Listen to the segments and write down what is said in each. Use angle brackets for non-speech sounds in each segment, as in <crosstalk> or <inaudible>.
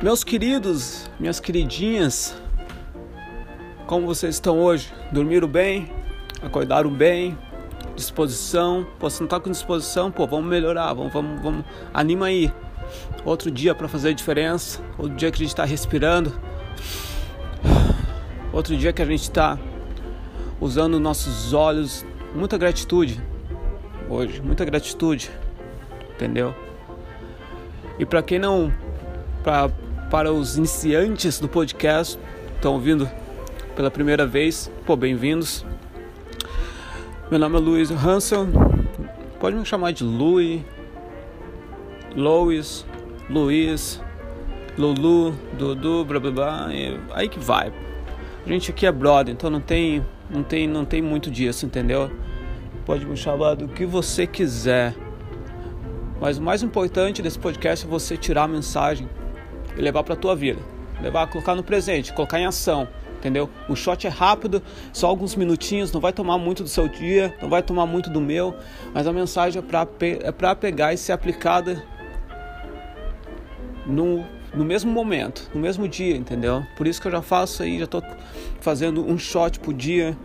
Meus queridos, minhas queridinhas, como vocês estão hoje? Dormiram bem? Acordaram bem? Disposição? Pô, se não tá com disposição, pô, vamos melhorar, vamos, vamos, vamos, anima aí. Outro dia para fazer a diferença, outro dia que a gente está respirando, outro dia que a gente está usando nossos olhos, muita gratitude hoje, muita gratitude, entendeu? E para quem não, pra, para os iniciantes do podcast, estão ouvindo pela primeira vez, pô, bem-vindos. Meu nome é Luiz Hansel, pode me chamar de Louis, Louis, Luiz, Lulu, Dudu, blá blá blá, aí que vai. A gente aqui é brother, então não tem, não tem, não tem muito disso, entendeu? Pode me chamar do que você quiser. Mas o mais importante desse podcast é você tirar a mensagem e levar para tua vida, levar, colocar no presente, colocar em ação, entendeu? O shot é rápido, só alguns minutinhos, não vai tomar muito do seu dia, não vai tomar muito do meu, mas a mensagem é para é pegar e ser aplicada no, no mesmo momento, no mesmo dia, entendeu? Por isso que eu já faço aí, já tô fazendo um shot por dia,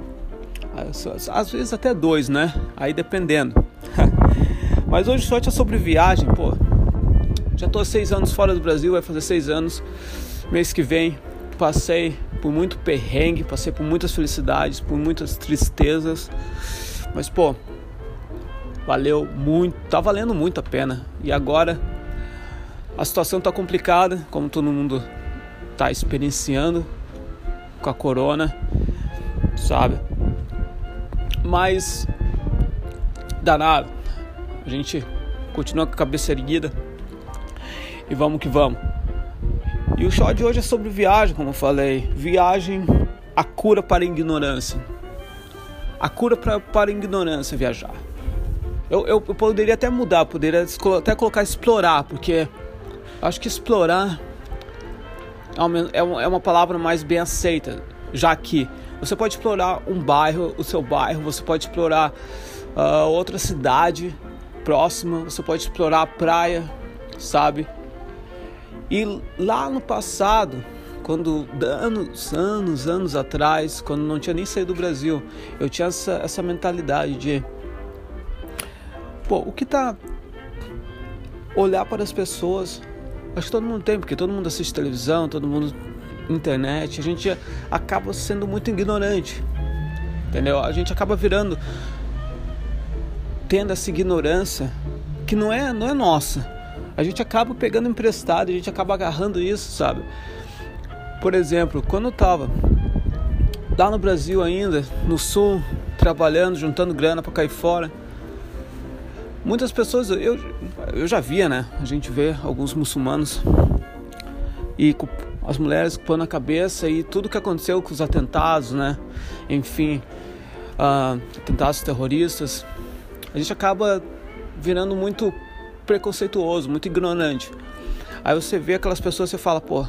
às vezes até dois, né? Aí dependendo. <laughs> Mas hoje o shot é sobre viagem, pô. Já há seis anos fora do Brasil, vai fazer seis anos. Mês que vem passei por muito perrengue, passei por muitas felicidades, por muitas tristezas. Mas pô, valeu muito, tá valendo muito a pena. E agora a situação está complicada, como todo mundo está experienciando com a corona, sabe? Mas danado, a gente continua com a cabeça erguida e vamos que vamos. E o show de hoje é sobre viagem, como eu falei, viagem, a cura para a ignorância. A cura pra, para a ignorância viajar. Eu, eu, eu poderia até mudar, poderia até colocar explorar, porque Acho que explorar é, é uma, é uma palavra mais bem aceita, já que você pode explorar um bairro, o seu bairro, você pode explorar uh, outra cidade próxima, você pode explorar a praia, sabe? E lá no passado, quando anos, anos, anos atrás, quando não tinha nem saído do Brasil, eu tinha essa, essa mentalidade de pô, o que tá olhar para as pessoas Acho que todo mundo tem, porque todo mundo assiste televisão, todo mundo internet, a gente acaba sendo muito ignorante. Entendeu? A gente acaba virando tendo essa ignorância que não é, não é nossa. A gente acaba pegando emprestado, a gente acaba agarrando isso, sabe? Por exemplo, quando eu tava lá no Brasil ainda, no sul, trabalhando, juntando grana para cair fora, muitas pessoas eu, eu já via, né? A gente vê alguns muçulmanos e as mulheres pondo a cabeça e tudo que aconteceu com os atentados, né? Enfim, uh, atentados terroristas, a gente acaba virando muito preconceituoso, muito ignorante. Aí você vê aquelas pessoas e fala, pô,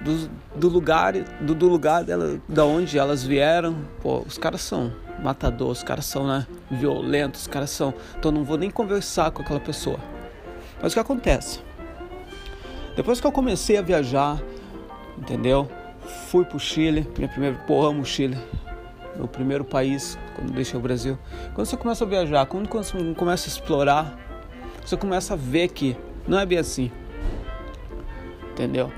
do, do lugar, do, do lugar dela, da onde elas vieram, pô, os caras são matador, os caras são né, violentos, os caras são. Então não vou nem conversar com aquela pessoa. Mas o que acontece? Depois que eu comecei a viajar, entendeu? Fui pro Chile, minha primeira. Porra, amo o Chile. Meu primeiro país, quando deixei o Brasil. Quando você começa a viajar, quando você começa a explorar, você começa a ver que não é bem assim. Entendeu?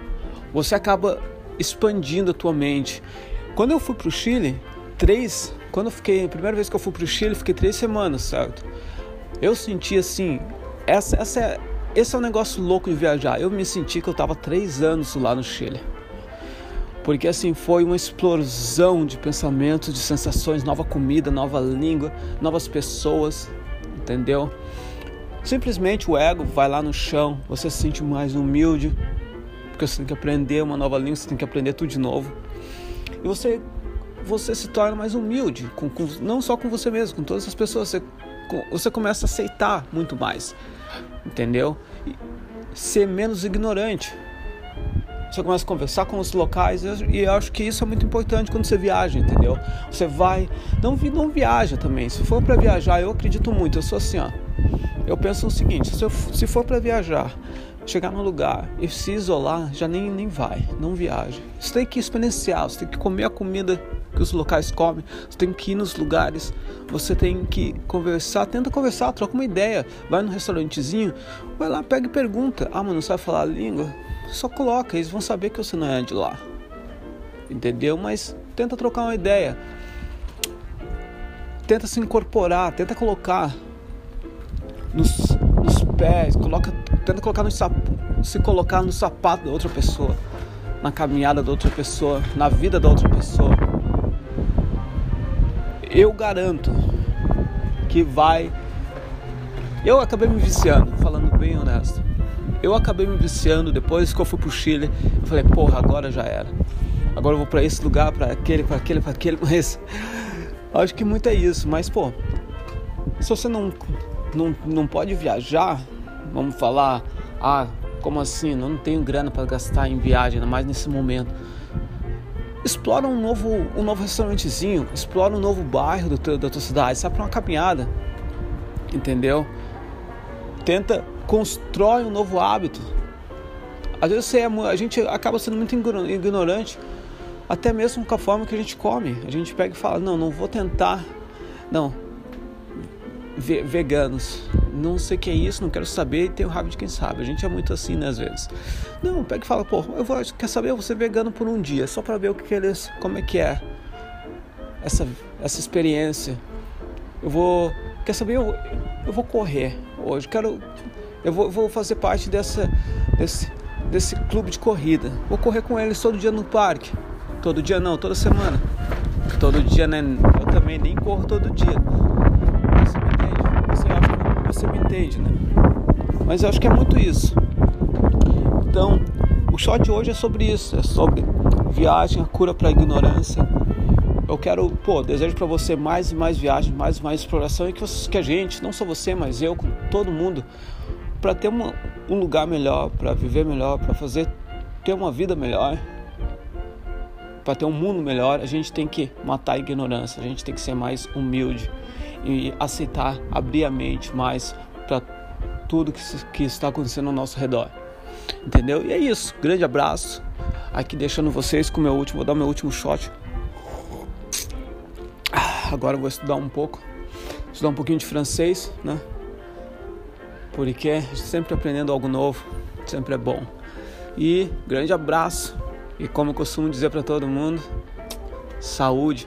Você acaba expandindo a tua mente. Quando eu fui pro Chile, três quando eu fiquei, a primeira vez que eu fui pro Chile, fiquei três semanas, certo? Eu senti assim, essa, essa é, esse é um negócio louco de viajar. Eu me senti que eu tava três anos lá no Chile. Porque assim, foi uma explosão de pensamentos, de sensações, nova comida, nova língua, novas pessoas, entendeu? Simplesmente o ego vai lá no chão, você se sente mais humilde, porque você tem que aprender uma nova língua, você tem que aprender tudo de novo. E você você se torna mais humilde, com, com, não só com você mesmo, com todas as pessoas. Você, com, você começa a aceitar muito mais, entendeu? E ser menos ignorante. Você começa a conversar com os locais e eu acho que isso é muito importante quando você viaja, entendeu? Você vai, não, não viaja também. Se for para viajar, eu acredito muito. Eu sou assim, ó. Eu penso o seguinte: se, eu, se for para viajar, chegar no lugar e se isolar, já nem, nem vai, não viaja. Você tem que experienciar, você tem que comer a comida que os locais comem, você tem que ir nos lugares, você tem que conversar, tenta conversar, troca uma ideia, vai no restaurantezinho, vai lá, pega e pergunta. Ah, mas não sabe falar a língua? Só coloca, eles vão saber que você não é de lá. Entendeu? Mas tenta trocar uma ideia. Tenta se incorporar, tenta colocar nos, nos pés, coloca, tenta colocar no se colocar no sapato da outra pessoa, na caminhada da outra pessoa, na vida da outra pessoa. Eu garanto que vai. Eu acabei me viciando, falando bem honesto. Eu acabei me viciando depois que eu fui pro Chile. Eu falei, porra, agora já era. Agora eu vou para esse lugar, para aquele, para aquele, para aquele, <laughs> mas acho que muito é isso. Mas pô, se você não não, não pode viajar, vamos falar, ah, como assim? Não tenho grana para gastar em viagem, ainda mais nesse momento. Explora um novo, um novo restaurantezinho, explora um novo bairro do teu, da tua cidade, sai para uma caminhada, entendeu? Tenta constrói um novo hábito. Às vezes você é, a gente acaba sendo muito ignorante, até mesmo com a forma que a gente come. A gente pega e fala: não, não vou tentar, não, veganos. Não sei o que é isso, não quero saber e tenho raiva de quem sabe. A gente é muito assim, né, às vezes. Não, pega e fala, pô, eu vou, quer saber, eu vou ser vegano por um dia, só para ver o que, que eles, como é que é essa, essa experiência. Eu vou, quer saber, eu, eu vou correr hoje, quero, eu vou, vou fazer parte dessa, desse, desse clube de corrida. Vou correr com eles todo dia no parque. Todo dia não, toda semana. Todo dia, né? Eu também nem corro todo dia você me entende, né? Mas eu acho que é muito isso. Então, o shot hoje é sobre isso, é sobre viagem, a cura para a ignorância. Eu quero, pô, desejo para você mais e mais viagens, mais e mais exploração e que, você, que a gente, não só você, mas eu, com todo mundo, para ter uma, um lugar melhor, para viver melhor, para fazer ter uma vida melhor, para ter um mundo melhor, a gente tem que matar a ignorância, a gente tem que ser mais humilde e aceitar, abrir a mente mais para tudo que, que está acontecendo ao nosso redor. Entendeu? E é isso. Grande abraço. Aqui deixando vocês com o meu último, vou dar meu último shot. Ah, agora eu vou estudar um pouco, estudar um pouquinho de francês, né? Porque sempre aprendendo algo novo, sempre é bom. E grande abraço. E como eu costumo dizer para todo mundo, saúde.